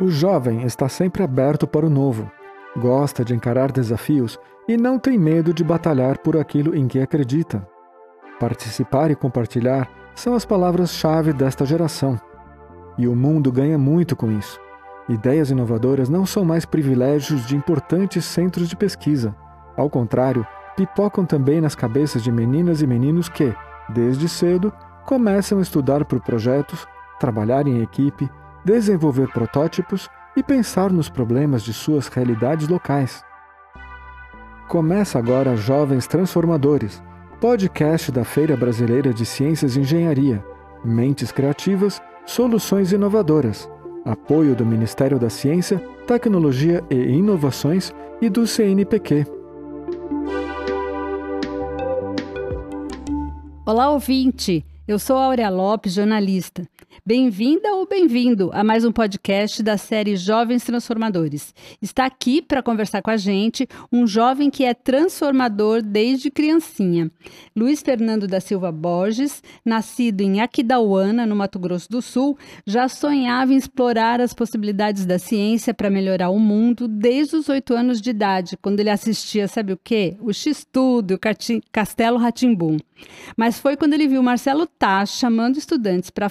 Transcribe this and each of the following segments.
O jovem está sempre aberto para o novo, gosta de encarar desafios e não tem medo de batalhar por aquilo em que acredita. Participar e compartilhar são as palavras-chave desta geração. E o mundo ganha muito com isso. Ideias inovadoras não são mais privilégios de importantes centros de pesquisa. Ao contrário, pipocam também nas cabeças de meninas e meninos que, desde cedo, começam a estudar por projetos, trabalhar em equipe, desenvolver protótipos e pensar nos problemas de suas realidades locais. Começa agora Jovens Transformadores, podcast da Feira Brasileira de Ciências e Engenharia, Mentes Criativas, Soluções Inovadoras, apoio do Ministério da Ciência, Tecnologia e Inovações e do CNPq. Olá, ouvinte! Eu sou Aurea Lopes, jornalista. Bem-vinda ou bem-vindo a mais um podcast da série Jovens Transformadores. Está aqui para conversar com a gente um jovem que é transformador desde criancinha. Luiz Fernando da Silva Borges, nascido em Aquidauana, no Mato Grosso do Sul, já sonhava em explorar as possibilidades da ciência para melhorar o mundo desde os oito anos de idade, quando ele assistia, sabe o quê? O X-Tudo, o Castelo Ratimbum. Mas foi quando ele viu Marcelo Tach chamando estudantes para a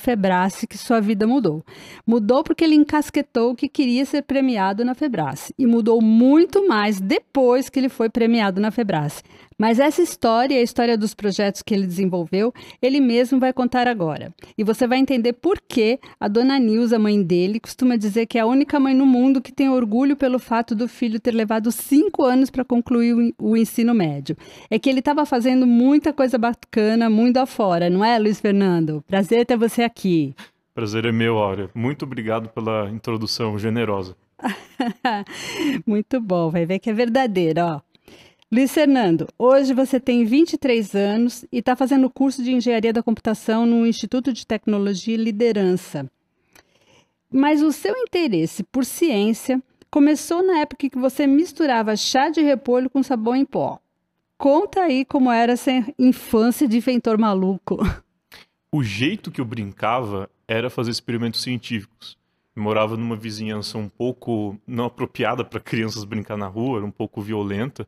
Febrace que sua vida mudou. Mudou porque ele encasquetou que queria ser premiado na Febrace. E mudou muito mais depois que ele foi premiado na Febrace. Mas essa história e a história dos projetos que ele desenvolveu, ele mesmo vai contar agora. E você vai entender por que a dona Nilza, mãe dele, costuma dizer que é a única mãe no mundo que tem orgulho pelo fato do filho ter levado cinco anos para concluir o ensino médio. É que ele estava fazendo muita coisa bacana, muito afora, não é, Luiz Fernando? Prazer ter você aqui. Prazer é meu, Áurea. Muito obrigado pela introdução generosa. Muito bom, vai ver que é verdadeiro, ó. Luiz Fernando, hoje você tem 23 anos e está fazendo curso de Engenharia da Computação no Instituto de Tecnologia e Liderança. Mas o seu interesse por ciência começou na época que você misturava chá de repolho com sabão em pó. Conta aí como era essa infância de inventor maluco. O jeito que eu brincava era fazer experimentos científicos. Eu morava numa vizinhança um pouco não apropriada para crianças brincar na rua, era um pouco violenta.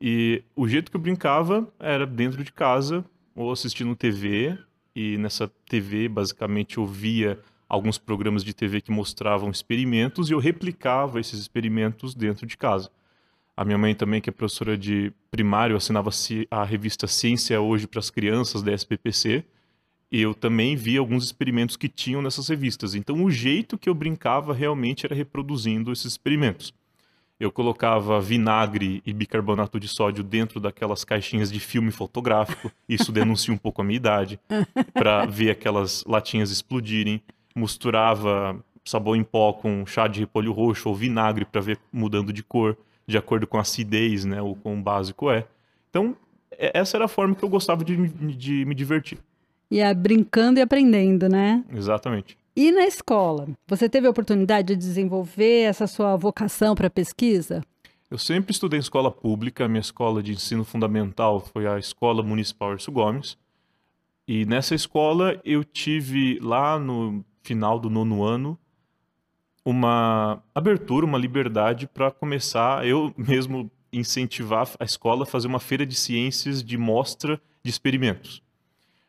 E o jeito que eu brincava era dentro de casa ou assistindo TV. E nessa TV, basicamente, eu via alguns programas de TV que mostravam experimentos e eu replicava esses experimentos dentro de casa. A minha mãe também, que é professora de primário, assinava a revista Ciência Hoje para as Crianças da SPPC eu também vi alguns experimentos que tinham nessas revistas. Então, o jeito que eu brincava realmente era reproduzindo esses experimentos. Eu colocava vinagre e bicarbonato de sódio dentro daquelas caixinhas de filme fotográfico. Isso denuncia um pouco a minha idade, para ver aquelas latinhas explodirem. Misturava sabão em pó com chá de repolho roxo ou vinagre para ver mudando de cor, de acordo com a acidez, né, ou com o básico é. Então, essa era a forma que eu gostava de, de me divertir. E é brincando e aprendendo, né? Exatamente. E na escola, você teve a oportunidade de desenvolver essa sua vocação para pesquisa? Eu sempre estudei em escola pública, a minha escola de ensino fundamental foi a Escola Municipal Erço Gomes. E nessa escola eu tive lá no final do nono ano uma abertura, uma liberdade para começar eu mesmo incentivar a escola a fazer uma feira de ciências de mostra de experimentos.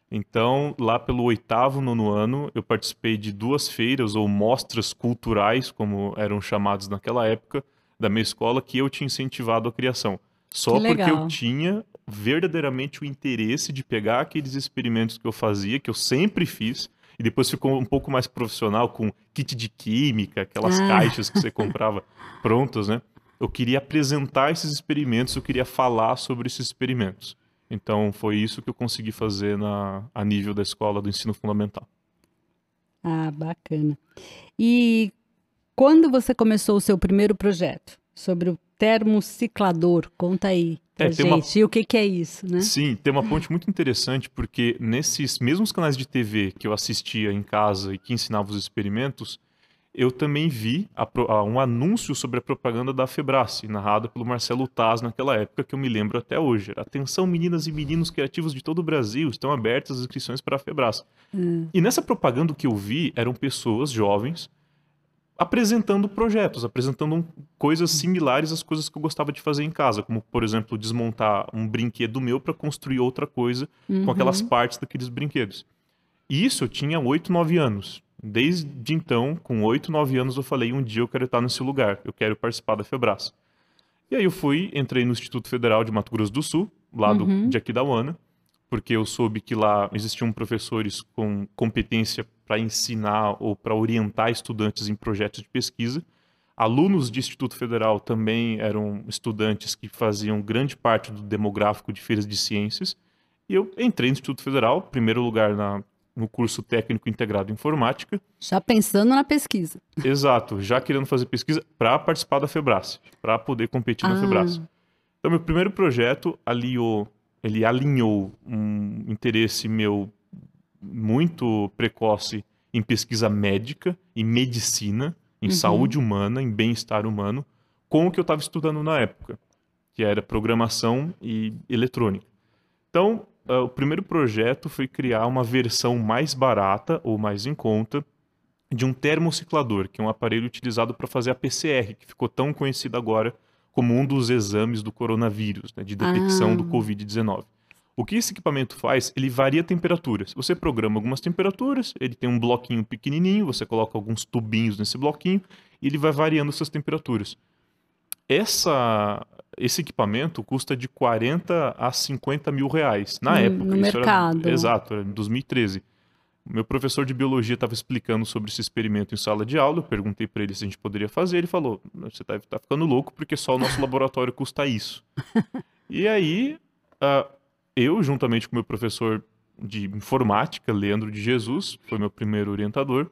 Então, lá pelo oitavo, nono ano, eu participei de duas feiras ou mostras culturais, como eram chamados naquela época, da minha escola, que eu tinha incentivado a criação. Só porque eu tinha verdadeiramente o interesse de pegar aqueles experimentos que eu fazia, que eu sempre fiz, e depois ficou um pouco mais profissional com kit de química, aquelas ah. caixas que você comprava prontas, né? Eu queria apresentar esses experimentos, eu queria falar sobre esses experimentos. Então foi isso que eu consegui fazer na, a nível da escola do ensino fundamental. Ah, bacana. E quando você começou o seu primeiro projeto sobre o termociclador? Conta aí pra é, gente. Uma... E o que, que é isso, né? Sim, tem uma ponte muito interessante porque nesses mesmos canais de TV que eu assistia em casa e que ensinava os experimentos, eu também vi a, a, um anúncio sobre a propaganda da Febrace, narrada pelo Marcelo Taz naquela época, que eu me lembro até hoje. Atenção, meninas e meninos criativos de todo o Brasil, estão abertas as inscrições para a Febrace. Hum. E nessa propaganda que eu vi, eram pessoas jovens apresentando projetos, apresentando coisas similares às coisas que eu gostava de fazer em casa, como, por exemplo, desmontar um brinquedo meu para construir outra coisa Uhum. com aquelas partes daqueles brinquedos. E isso eu tinha 8, 9 anos. Desde então, com 8, 9 anos, eu falei: um dia eu quero estar nesse lugar, eu quero participar da Febras. E aí eu fui, entrei no Instituto Federal de Mato Grosso do Sul, lá do, Uhum. de Aquidauana, porque eu soube que lá existiam professores com competência para ensinar ou para orientar estudantes em projetos de pesquisa. Alunos de Instituto Federal também eram estudantes que faziam grande parte do demográfico de feiras de ciências. E eu entrei no Instituto Federal, primeiro lugar na, no curso técnico integrado em informática. Já pensando na pesquisa. Exato, já querendo fazer pesquisa para participar da Febras, para poder competir na Ah. Febras. Então, meu primeiro projeto aliou, ele alinhou um interesse meu muito precoce em pesquisa médica, em medicina, em Uhum. saúde humana, em bem-estar humano, com o que eu estava estudando na época, que era programação e eletrônica. Então, ah, o primeiro projeto foi criar uma versão mais barata ou mais em conta de um termociclador, que é um aparelho utilizado para fazer a PCR, que ficou tão conhecido agora como um dos exames do coronavírus, né, de detecção Ah. do Covid-19. O que esse equipamento faz? Ele varia a temperatura. Se você programa algumas temperaturas, ele tem um bloquinho pequenininho, você coloca alguns tubinhos nesse bloquinho e ele vai variando essas temperaturas. Essa, esse equipamento custa de 40 a 50 mil reais na época. no Isso era- mercado. exato, era em 2013. O meu professor de biologia estava explicando sobre esse experimento em sala de aula. Eu perguntei para ele se a gente poderia fazer. Ele falou: Você está tá ficando louco porque só o nosso laboratório custa isso. e aí, ah, eu, juntamente com meu professor de informática, Leandro de Jesus, foi meu primeiro orientador,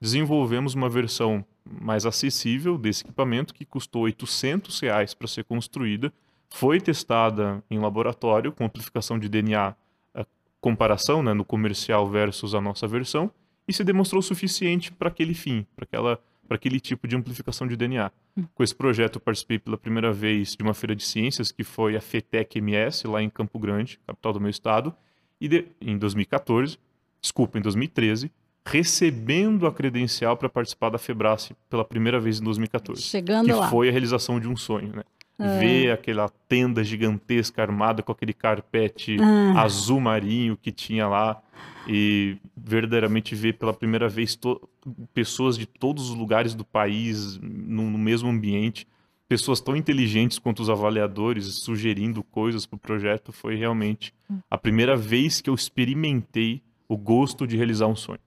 desenvolvemos uma versão mais acessível desse equipamento que custou 800 reais para ser construída. Foi testada em laboratório com amplificação de DNA a comparação né, no comercial versus a nossa versão e se demonstrou suficiente para aquele fim, para aquela para aquele tipo de amplificação de DNA. Com esse projeto eu participei pela primeira vez de uma feira de ciências que foi a FETEC MS lá em Campo Grande, capital do meu estado, e de- em 2014, desculpa, em 2013, recebendo a credencial para participar da Febrace pela primeira vez em 2014 Chegando que lá. foi a realização de um sonho, né? É. Ver aquela tenda gigantesca armada com aquele carpete Ah. azul marinho que tinha lá e verdadeiramente ver pela primeira vez pessoas de todos os lugares do país no, no mesmo ambiente, pessoas tão inteligentes quanto os avaliadores sugerindo coisas para o projeto foi realmente a primeira vez que eu experimentei o gosto de realizar um sonho.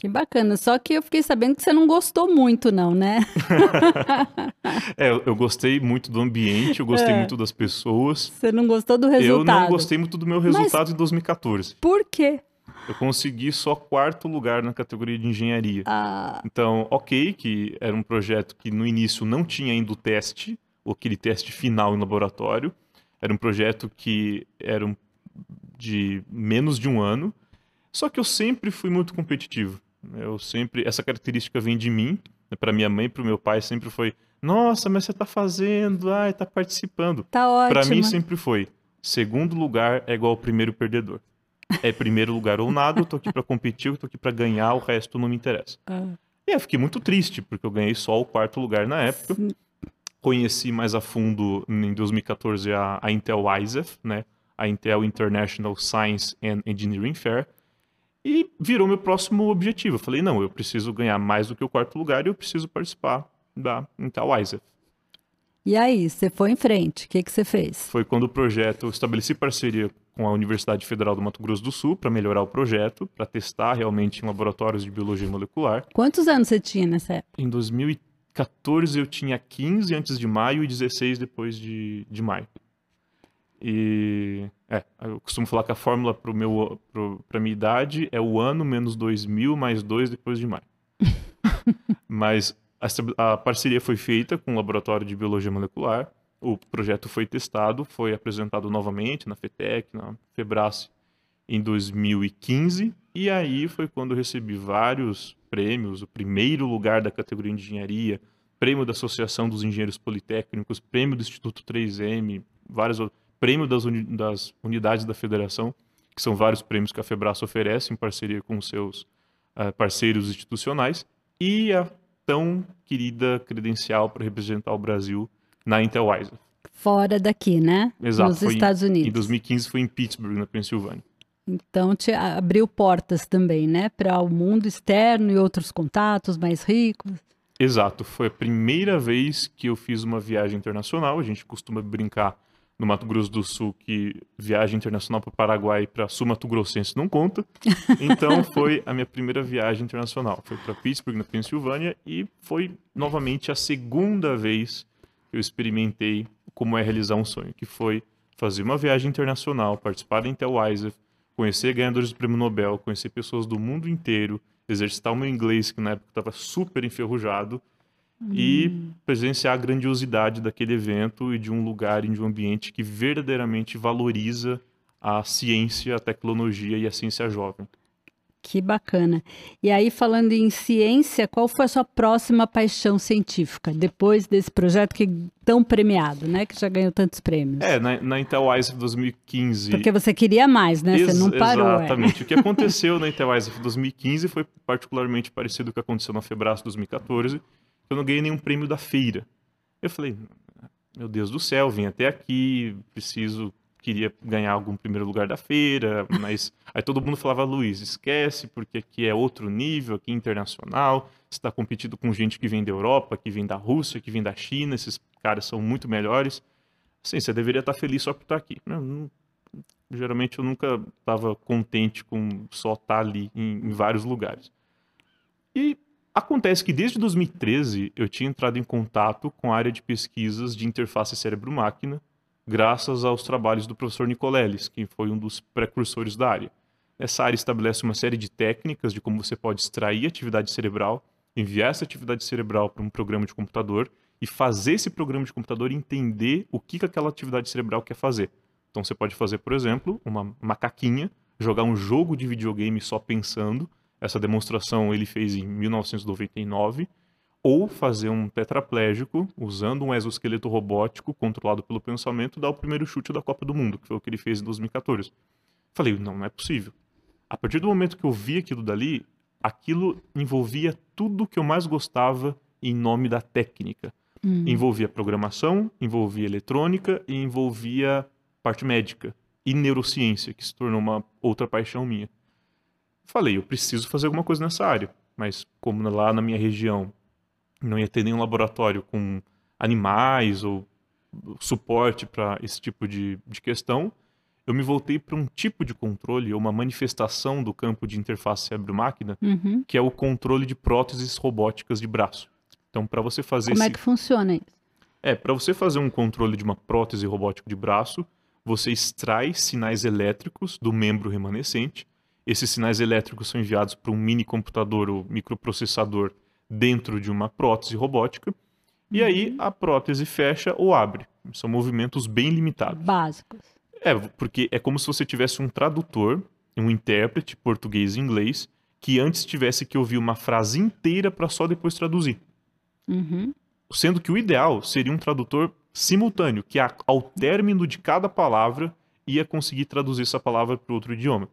Que bacana. Só que eu fiquei sabendo que você não gostou muito, não, né? É, eu, eu gostei muito do ambiente, eu gostei É. muito das pessoas. Você não gostou do Eu resultado. não gostei muito do meu resultado em 2014. Por quê? Eu consegui só quarto lugar na categoria de engenharia. Ah, Então, ok, que era um projeto que no início não tinha ainda o teste, ou aquele teste final em laboratório. Era um projeto que era de menos de um ano. Só que eu sempre fui muito competitivo. Eu sempre, essa característica vem de mim. Para minha mãe para o meu pai sempre foi: Nossa, mas você está fazendo, ai, está participando. tá ótimo. Pra mim sempre foi, segundo lugar é igual ao primeiro perdedor. É primeiro lugar ou nada, eu tô aqui pra competir, eu tô aqui pra ganhar, o resto não me interessa. Ah, E eu fiquei muito triste, porque eu ganhei só o quarto lugar na época. sim. Conheci mais a fundo em 2014 a, a Intel ISEF, né? A Intel International Science and Engineering Fair. E virou meu próximo objetivo. Eu falei, não, eu preciso ganhar mais do que o quarto lugar e eu preciso participar da Intel ISEF. E aí, você foi em frente. O que, que você fez? foi quando o projeto, eu estabeleci parceria com a Universidade Federal do Mato Grosso do Sul para melhorar o projeto, para testar realmente em laboratórios de biologia molecular. Quantos anos você tinha nessa época? Em 2014 eu tinha 15 antes de maio e 16 depois de, de maio. E é, eu costumo falar que a fórmula para meu para minha idade é o ano menos 2000 mais 2 depois de maio. Mas a, a parceria foi feita com o laboratório de biologia molecular. O projeto foi testado, foi apresentado novamente na FETEC, na Febrace em 2015 e aí foi quando eu recebi vários prêmios, o primeiro lugar da categoria de engenharia, prêmio da Associação dos Engenheiros Politécnicos, prêmio do Instituto 3M, vários outros, prêmio das, uni- das unidades da federação, que são vários prêmios que a Febrace oferece em parceria com os seus ah, parceiros institucionais, e a tão querida credencial para representar o Brasil na Intel Wiser. Fora daqui, né? Exato. Nos foi em- Estados Unidos. Em 2015 foi em Pittsburgh, na Pensilvânia. Então te abriu portas também, né? Para o mundo externo e outros contatos mais ricos. Exato, foi a primeira vez que eu fiz uma viagem internacional. A gente costuma brincar no Mato Grosso do Sul que viagem internacional para o Paraguai e para Sul Mato Grossense não conta. Então foi a minha primeira viagem internacional. Foi para Pittsburgh, na Pensilvânia, e foi novamente a segunda vez que eu experimentei como é realizar um sonho, que foi fazer uma viagem internacional, participar da Intel Wiser, conhecer ganhadores do Prêmio Nobel, conhecer pessoas do mundo inteiro, exercitar o meu inglês, que na época estava super enferrujado, e presenciar a grandiosidade daquele evento e de um lugar e de um ambiente que verdadeiramente valoriza a ciência, a tecnologia e a ciência jovem. Que bacana. E aí, falando em ciência, qual foi a sua próxima paixão científica, depois desse projeto que tão premiado, né? Que já ganhou tantos prêmios. É, na, na Intel Wiser 2015... Porque você queria mais, né? Você Ex- não parou. é. Exatamente. O que aconteceu na Intel Wiser 2015 foi particularmente parecido com o que aconteceu na Febraço 2014. Eu não ganhei nenhum prêmio da feira. Eu falei, meu Deus do céu, vim até aqui, preciso, queria ganhar algum primeiro lugar da feira, mas aí todo mundo falava, Luiz, esquece, porque aqui é outro nível, aqui é internacional, você está competindo com gente que vem da Europa, que vem da Rússia, que vem da China, esses caras são muito melhores. Assim, você deveria estar feliz só por estar aqui. Não, geralmente eu nunca estava contente com só estar ali em, em vários lugares. E acontece que desde 2013 eu tinha entrado em contato com a área de pesquisas de interface cérebro-máquina, graças aos trabalhos do professor Nicoleles, que foi um dos precursores da área. Essa área estabelece uma série de técnicas de como você pode extrair atividade cerebral, enviar essa atividade cerebral para um programa de computador e fazer esse programa de computador entender o que, que aquela atividade cerebral quer fazer. Então você pode fazer, por exemplo, uma macaquinha, jogar um jogo de videogame só pensando. Essa demonstração ele fez em 1999. Ou fazer um tetraplégico usando um exoesqueleto robótico controlado pelo pensamento dar o primeiro chute da Copa do Mundo, que foi o que ele fez em 2014. Falei, não, não é possível. A partir do momento que eu vi aquilo dali, aquilo envolvia tudo que eu mais gostava em nome da técnica. Hum. Envolvia programação, envolvia eletrônica e envolvia parte médica e neurociência, que se tornou uma outra paixão minha. Falei, eu preciso fazer alguma coisa nessa área, mas como lá na minha região não ia ter nenhum laboratório com animais ou suporte para esse tipo de, de questão, eu me voltei para um tipo de controle, ou uma manifestação do campo de interface cérebro-máquina, Uhum. que é o controle de próteses robóticas de braço. Então, para você fazer Como esse... é que funciona isso? É, para você fazer um controle de uma prótese robótica de braço, você extrai sinais elétricos do membro remanescente. Esses sinais elétricos são enviados para um mini computador ou microprocessador dentro de uma prótese robótica. E aí a prótese fecha ou abre. São movimentos bem limitados. Básicos. É, porque é como se você tivesse um tradutor, um intérprete português e inglês, que antes tivesse que ouvir uma frase inteira para só depois traduzir. Uhum. Sendo que o ideal seria um tradutor simultâneo, que ao término de cada palavra ia conseguir traduzir essa palavra para outro idioma.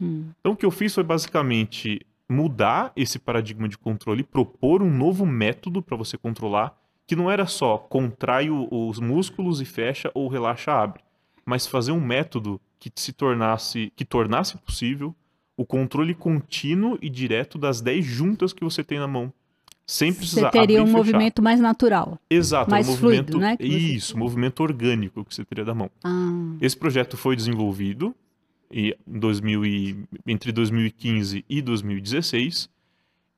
Hum. Então o que eu fiz foi basicamente mudar esse paradigma de controle, propor um novo método para você controlar, que não era só contrai os músculos e fecha ou relaxa abre, mas fazer um método que se tornasse que tornasse possível o controle contínuo e direto das 10 juntas que você tem na mão, sem Você precisar teria um movimento mais natural. Exato, mais um movimento, fluido, né, que você- Isso, movimento orgânico que você teria da mão. Ah, Esse projeto foi desenvolvido e- em 2000 e- entre 2015 e 2016.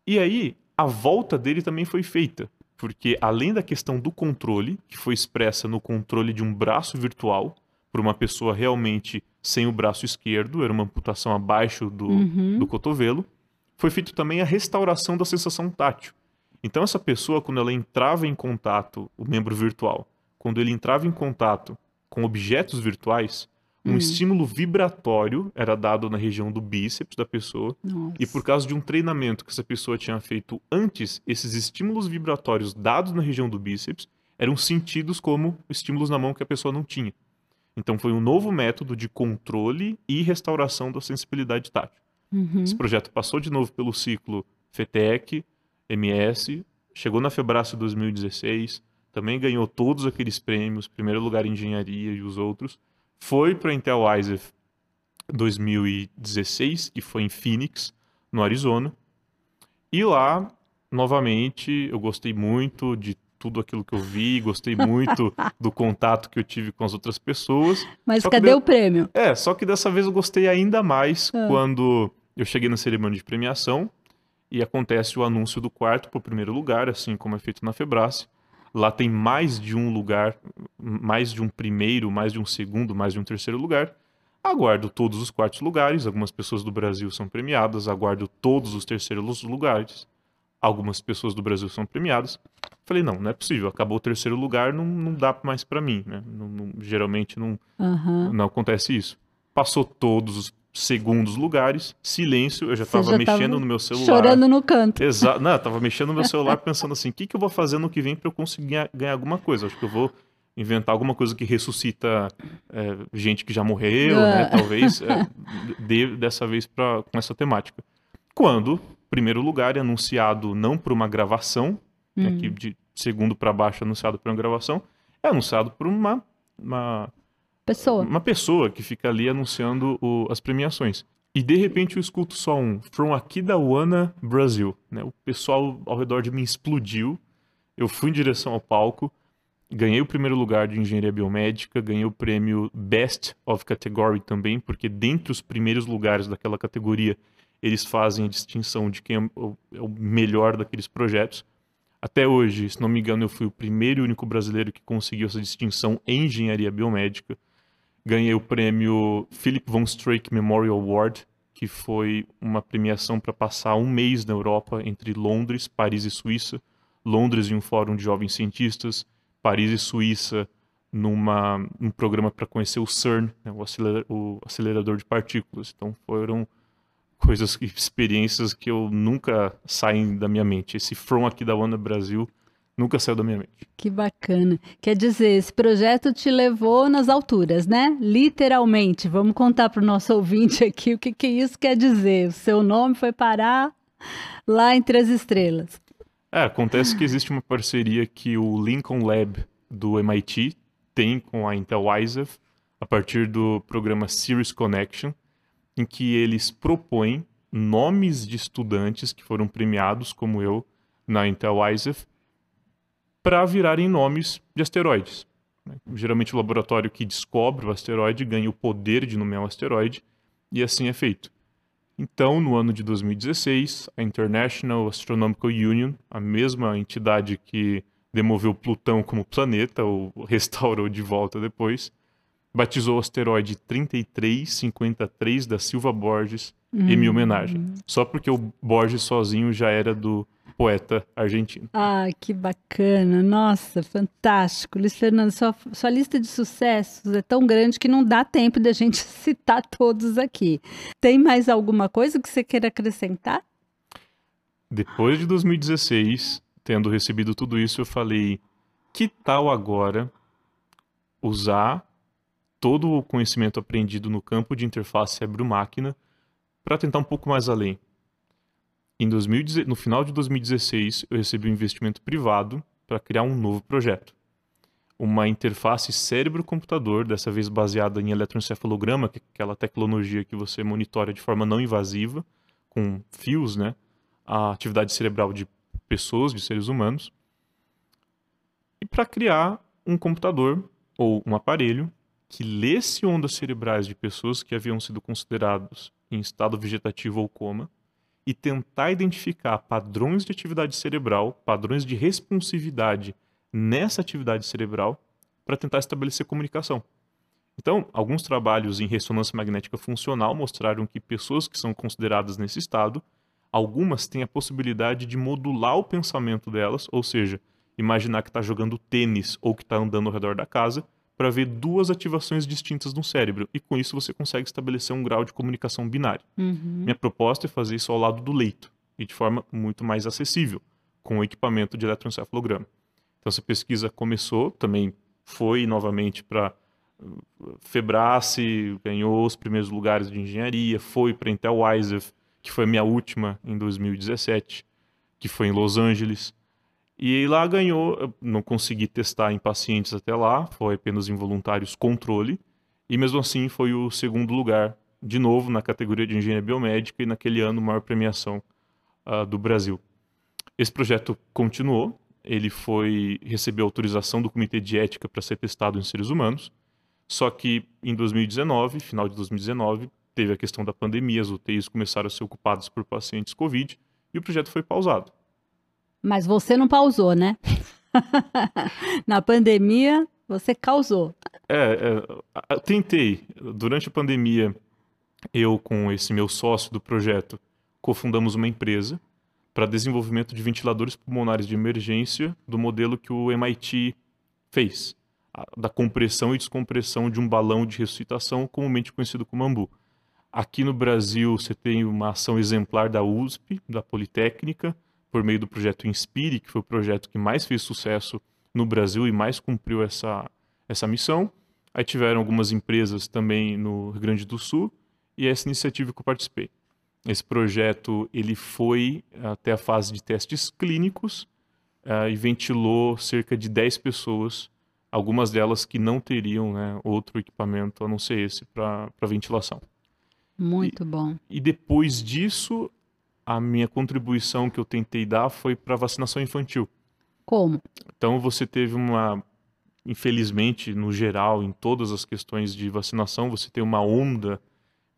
E aí, a volta dele também foi feita. Porque além da questão do controle, que foi expressa no controle de um braço virtual, por uma pessoa realmente sem o braço esquerdo, era uma amputação abaixo do, uhum. do cotovelo, foi feito também a restauração da sensação tátil. Então essa pessoa, quando ela entrava em contato, o membro virtual, quando ele entrava em contato com objetos virtuais, um Hum. estímulo vibratório era dado na região do bíceps da pessoa, Nossa. e por causa de um treinamento que essa pessoa tinha feito antes, esses estímulos vibratórios dados na região do bíceps eram sentidos como estímulos na mão que a pessoa não tinha. Então foi um novo método de controle e restauração da sensibilidade tátil. Uhum. Esse projeto passou de novo pelo ciclo FETEC, MS, chegou na Febrace 2016, também ganhou todos aqueles prêmios, primeiro lugar em engenharia e os outros. Foi para a Intel ISEF 2016, que foi em Phoenix, no Arizona. E lá, novamente, eu gostei muito de tudo aquilo que eu vi, gostei muito do contato que eu tive com as outras pessoas. Mas Só cadê deu- o prêmio? É, só que dessa vez eu gostei ainda mais Ah. quando eu cheguei na cerimônia de premiação e acontece o anúncio do quarto para o primeiro lugar, assim como é feito na Febrace. Lá tem mais de um lugar, mais de um primeiro, mais de um segundo, mais de um terceiro lugar. Aguardo todos os quartos lugares, algumas pessoas do Brasil são premiadas, aguardo todos os terceiros lugares, algumas pessoas do Brasil são premiadas. Falei, não, não é possível, acabou o terceiro lugar, não, não dá mais para mim, né? Não- não- geralmente não, Aham. não acontece isso. Passou todos os segundos lugares, silêncio, eu já estava mexendo no meu celular. Chorando no canto. Exato. Não, eu tava mexendo no meu celular pensando assim, o que, que eu vou fazer no que vem para eu conseguir ganhar, alguma coisa? Acho que eu vou inventar alguma coisa que ressuscita é, gente que já morreu, né? Ah. Talvez é, dê dessa vez pra, com essa temática. Quando, primeiro lugar, é anunciado não por uma gravação, né, Hum. que de segundo para baixo é anunciado por uma gravação, é anunciado por uma, uma Pessoa. uma pessoa que fica ali anunciando o- as premiações. E de repente eu escuto só um From Aquidauana, Brasil. Né? O pessoal ao redor de mim explodiu. Eu fui em direção ao palco, ganhei o primeiro lugar de engenharia biomédica, ganhei o prêmio Best of Category também, porque dentre os primeiros lugares daquela categoria eles fazem a distinção de quem é o, é melhor daqueles projetos. Até hoje, se não me engano, eu fui o primeiro e único brasileiro que conseguiu essa distinção em engenharia biomédica ganhei o prêmio Philip von Streeck Memorial Award, que foi uma premiação para passar um mês na Europa entre Londres, Paris e Suíça. Londres em um fórum de jovens cientistas, Paris e Suíça numa um programa para conhecer o CERN, né, o, acelera- o acelerador de partículas. Então foram coisas, experiências que eu nunca saem da minha mente. Esse From aqui da Wanda Brasil nunca saiu da minha mente. Que bacana. Quer dizer, esse projeto te levou nas alturas, né? Literalmente. Vamos contar para o nosso ouvinte aqui o que, que isso quer dizer. O seu nome foi parar lá entre as estrelas. É, acontece que existe uma parceria que o Lincoln Lab do MIT tem com a Intel ISEF a partir do programa Series Connection, em que eles propõem nomes de estudantes que foram premiados, como eu, na Intel ISEF, para virarem nomes de asteroides. né? Geralmente o laboratório que descobre o asteroide ganha o poder de nomear o asteroide, e assim é feito. Então, no ano de 2016, a International Astronomical Union, a mesma entidade que demoveu Plutão como planeta, ou restaurou de volta depois, batizou o asteroide 3353 da Silva Borges em minha homenagem. Só porque o Borges sozinho já era do poeta argentino. Ah, que bacana. Nossa, fantástico. Luiz Fernando, sua, sua lista de sucessos é tão grande que não dá tempo da gente citar todos aqui. Tem mais alguma coisa que você queira acrescentar? Depois de 2016, tendo recebido tudo isso, eu falei: que tal agora usar todo o conhecimento aprendido no campo de interface cérebro-máquina para tentar um pouco mais além? Em 2010 no final de 2016, eu recebi um investimento privado para criar um novo projeto. Uma interface cérebro-computador, dessa vez baseada em eletroencefalograma, que é aquela tecnologia que você monitora de forma não invasiva, com fios, né? a atividade cerebral de pessoas, de seres humanos, e para criar um computador ou um aparelho que lesse ondas cerebrais de pessoas que haviam sido considerados em estado vegetativo ou coma e tentar identificar padrões de atividade cerebral, padrões de responsividade nessa atividade cerebral para tentar estabelecer comunicação. Então, alguns trabalhos em ressonância magnética funcional mostraram que pessoas que são consideradas nesse estado algumas têm a possibilidade de modular o pensamento delas, ou seja, imaginar que está jogando tênis ou que está andando ao redor da casa, para ver duas ativações distintas no cérebro. E com isso você consegue estabelecer um grau de comunicação binário. Uhum. Minha proposta é fazer isso ao lado do leito e de forma muito mais acessível, com o equipamento de eletroencefalograma. Então essa pesquisa começou, também foi novamente para Febrace, ganhou os primeiros lugares de engenharia, foi para Intel ISEF, que foi a minha última em 2017, que foi em Los Angeles. E lá ganhou, não consegui testar em pacientes até lá, foi apenas em voluntários controle, e mesmo assim foi o segundo lugar, de novo na categoria de engenharia biomédica e naquele ano maior premiação uh, do Brasil. Esse projeto continuou, ele foi recebeu autorização do Comitê de Ética para ser testado em seres humanos, só que em 2019, final de 2019, teve a questão da pandemia, as UTIs começaram a ser ocupadas por pacientes Covid e o projeto foi pausado. Mas você não pausou, né? Na pandemia, você causou. É, é, tentei. Durante a pandemia, eu com esse meu sócio do projeto, cofundamos uma empresa para desenvolvimento de ventiladores pulmonares de emergência do modelo que o MIT fez, da compressão e descompressão de um balão de ressuscitação, comumente conhecido como AMBU. Aqui no Brasil, você tem uma ação exemplar da USP, da Politécnica, por meio do projeto Inspire, que foi o projeto que mais fez sucesso no Brasil e mais cumpriu essa, essa missão. Aí tiveram algumas empresas também no Rio Grande do Sul e essa iniciativa que eu participei. Esse projeto ele foi até a fase de testes clínicos uh, e ventilou cerca de 10 pessoas, algumas delas que não teriam né, outro equipamento a não ser esse para ventilação. Muito e, bom. E depois disso, a minha contribuição que eu tentei dar foi para vacinação infantil. Como? Então você teve uma, infelizmente, no geral, em todas as questões de vacinação, você tem uma onda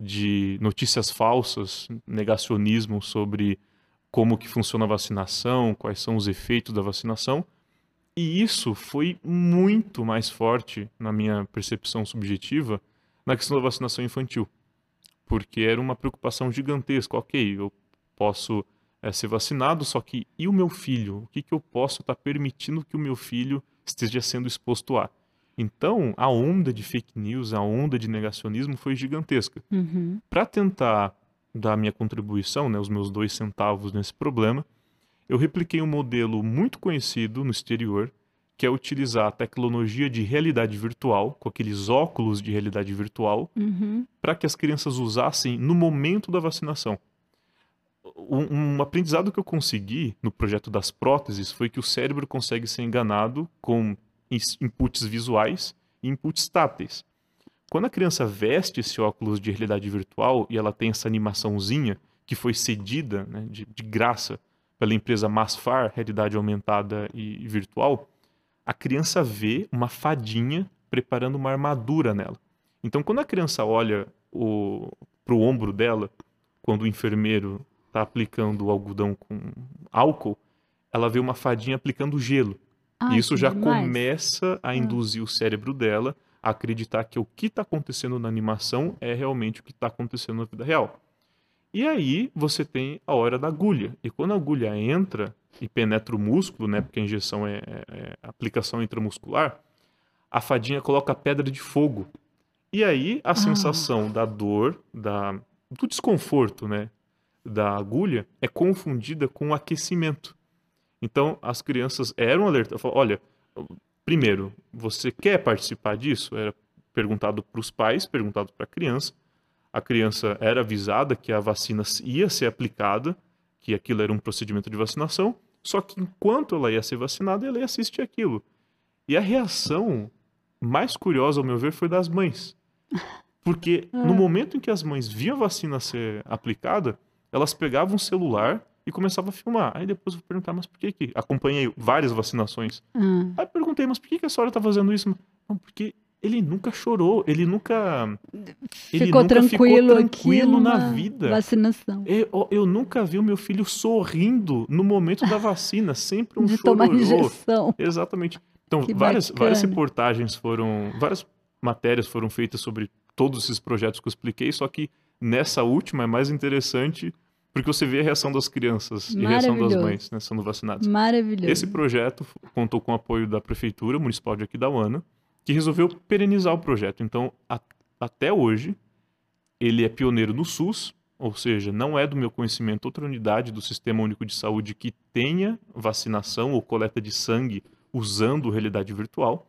de notícias falsas, negacionismo sobre como que funciona a vacinação, quais são os efeitos da vacinação. E isso foi muito mais forte na minha percepção subjetiva na questão da vacinação infantil porque era uma preocupação gigantesca. Ok, eu posso é, ser vacinado, só que e o meu filho? O que, que eu posso estar tá permitindo que o meu filho esteja sendo exposto a? Então, a onda de fake news, a onda de negacionismo foi gigantesca. Uhum. Para tentar dar minha contribuição, né, os meus dois centavos nesse problema, eu repliquei um modelo muito conhecido no exterior, que é utilizar a tecnologia de realidade virtual, com aqueles óculos de realidade virtual, uhum. para que as crianças usassem no momento da vacinação. Um, um, aprendizado que eu consegui no projeto das próteses foi que o cérebro consegue ser enganado com inputs visuais e inputs táteis. Quando a criança veste esse óculos de realidade virtual e ela tem essa animaçãozinha que foi cedida né, de, de graça pela empresa Masfar, realidade aumentada e virtual, a criança vê uma fadinha preparando uma armadura nela. Então, quando a criança olha para o ombro dela, quando o enfermeiro está aplicando o algodão com álcool, ela vê uma fadinha aplicando gelo. Ai, e isso já demais. começa a induzir ah. o cérebro dela a acreditar que o que está acontecendo na animação é realmente o que está acontecendo na vida real. E aí você tem a hora da agulha. E quando a agulha entra e penetra o músculo, né, porque a injeção é, é, é aplicação intramuscular, a fadinha coloca pedra de fogo. E aí a ah. sensação da dor, da, do desconforto, né, da agulha é confundida com o aquecimento. Então as crianças eram alertadas. Olha, primeiro, você quer participar disso? Era perguntado para os pais, perguntado para a criança a criança era avisada que a vacina ia ser aplicada, que aquilo era um procedimento de vacinação, só que enquanto ela ia ser vacinada, ela ia assistir aquilo. E a reação mais curiosa, ao meu ver, foi das mães. Porque no momento em que as mães viam a vacina ser aplicada, elas pegavam o celular e começavam a filmar. Aí depois eu vou perguntar, mas por que que... Acompanhei várias vacinações. Hum. Aí perguntei, mas por que que a senhora está fazendo isso? Não, porque ele nunca chorou, ele nunca ele ficou nunca tranquilo, ficou tranquilo na vida. Vacinação. Eu, eu, nunca vi o meu filho sorrindo no momento da vacina, sempre um De chororô. tomar injeção. Exatamente. Então, Que várias, bacana. várias reportagens foram, várias matérias foram feitas sobre todos esses projetos que eu expliquei, só que nessa última é mais interessante porque você vê a reação das crianças e a reação das mães né, sendo vacinadas. Maravilhoso. Esse projeto contou com o apoio da Prefeitura Municipal de Aquidauana, que resolveu perenizar o projeto. Então, a- até hoje, ele é pioneiro no SUS, ou seja, não é do meu conhecimento outra unidade do Sistema Único de Saúde que tenha vacinação ou coleta de sangue usando realidade virtual.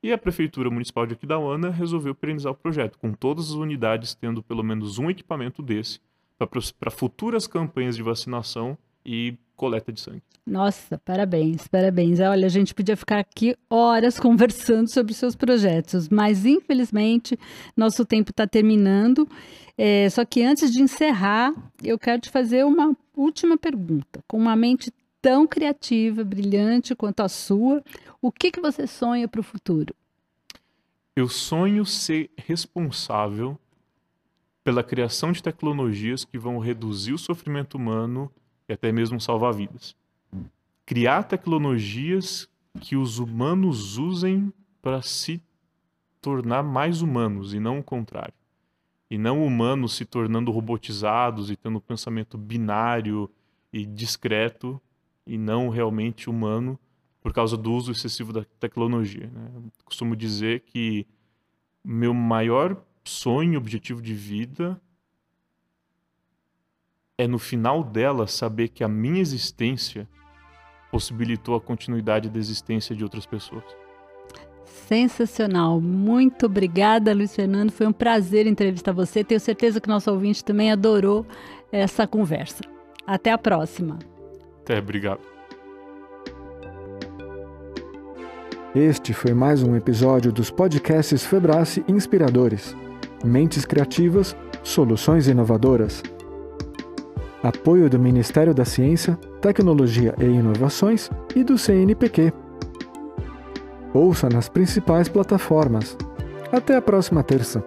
E a Prefeitura Municipal de Aquidauana resolveu perenizar o projeto, com todas as unidades tendo pelo menos um equipamento desse para futuras campanhas de vacinação e coleta de sangue. Nossa, parabéns, parabéns. Olha, a gente podia ficar aqui horas conversando sobre seus projetos, mas infelizmente nosso tempo está terminando. É, só que antes de encerrar, eu quero te fazer uma última pergunta. Com uma mente tão criativa, brilhante quanto a sua, o que, que você sonha para o futuro? Eu sonho ser responsável pela criação de tecnologias que vão reduzir o sofrimento humano e até mesmo salvar vidas. Criar tecnologias que os humanos usem para se tornar mais humanos e não o contrário. E não humanos se tornando robotizados e tendo um pensamento binário e discreto e não realmente humano por causa do uso excessivo da tecnologia. Né? costumo dizer que meu maior sonho, objetivo de vida é no final dela saber que a minha existência possibilitou a continuidade da existência de outras pessoas. Sensacional. Muito obrigada, Luiz Fernando. Foi um prazer entrevistar você. Tenho certeza que nosso ouvinte também adorou essa conversa. Até a próxima. Até, obrigado. Este foi mais um episódio dos podcasts Febrace Inspiradores. Mentes criativas, soluções inovadoras. Apoio do Ministério da Ciência, Tecnologia e Inovações e do CNPq. Ouça nas principais plataformas. Até a próxima terça.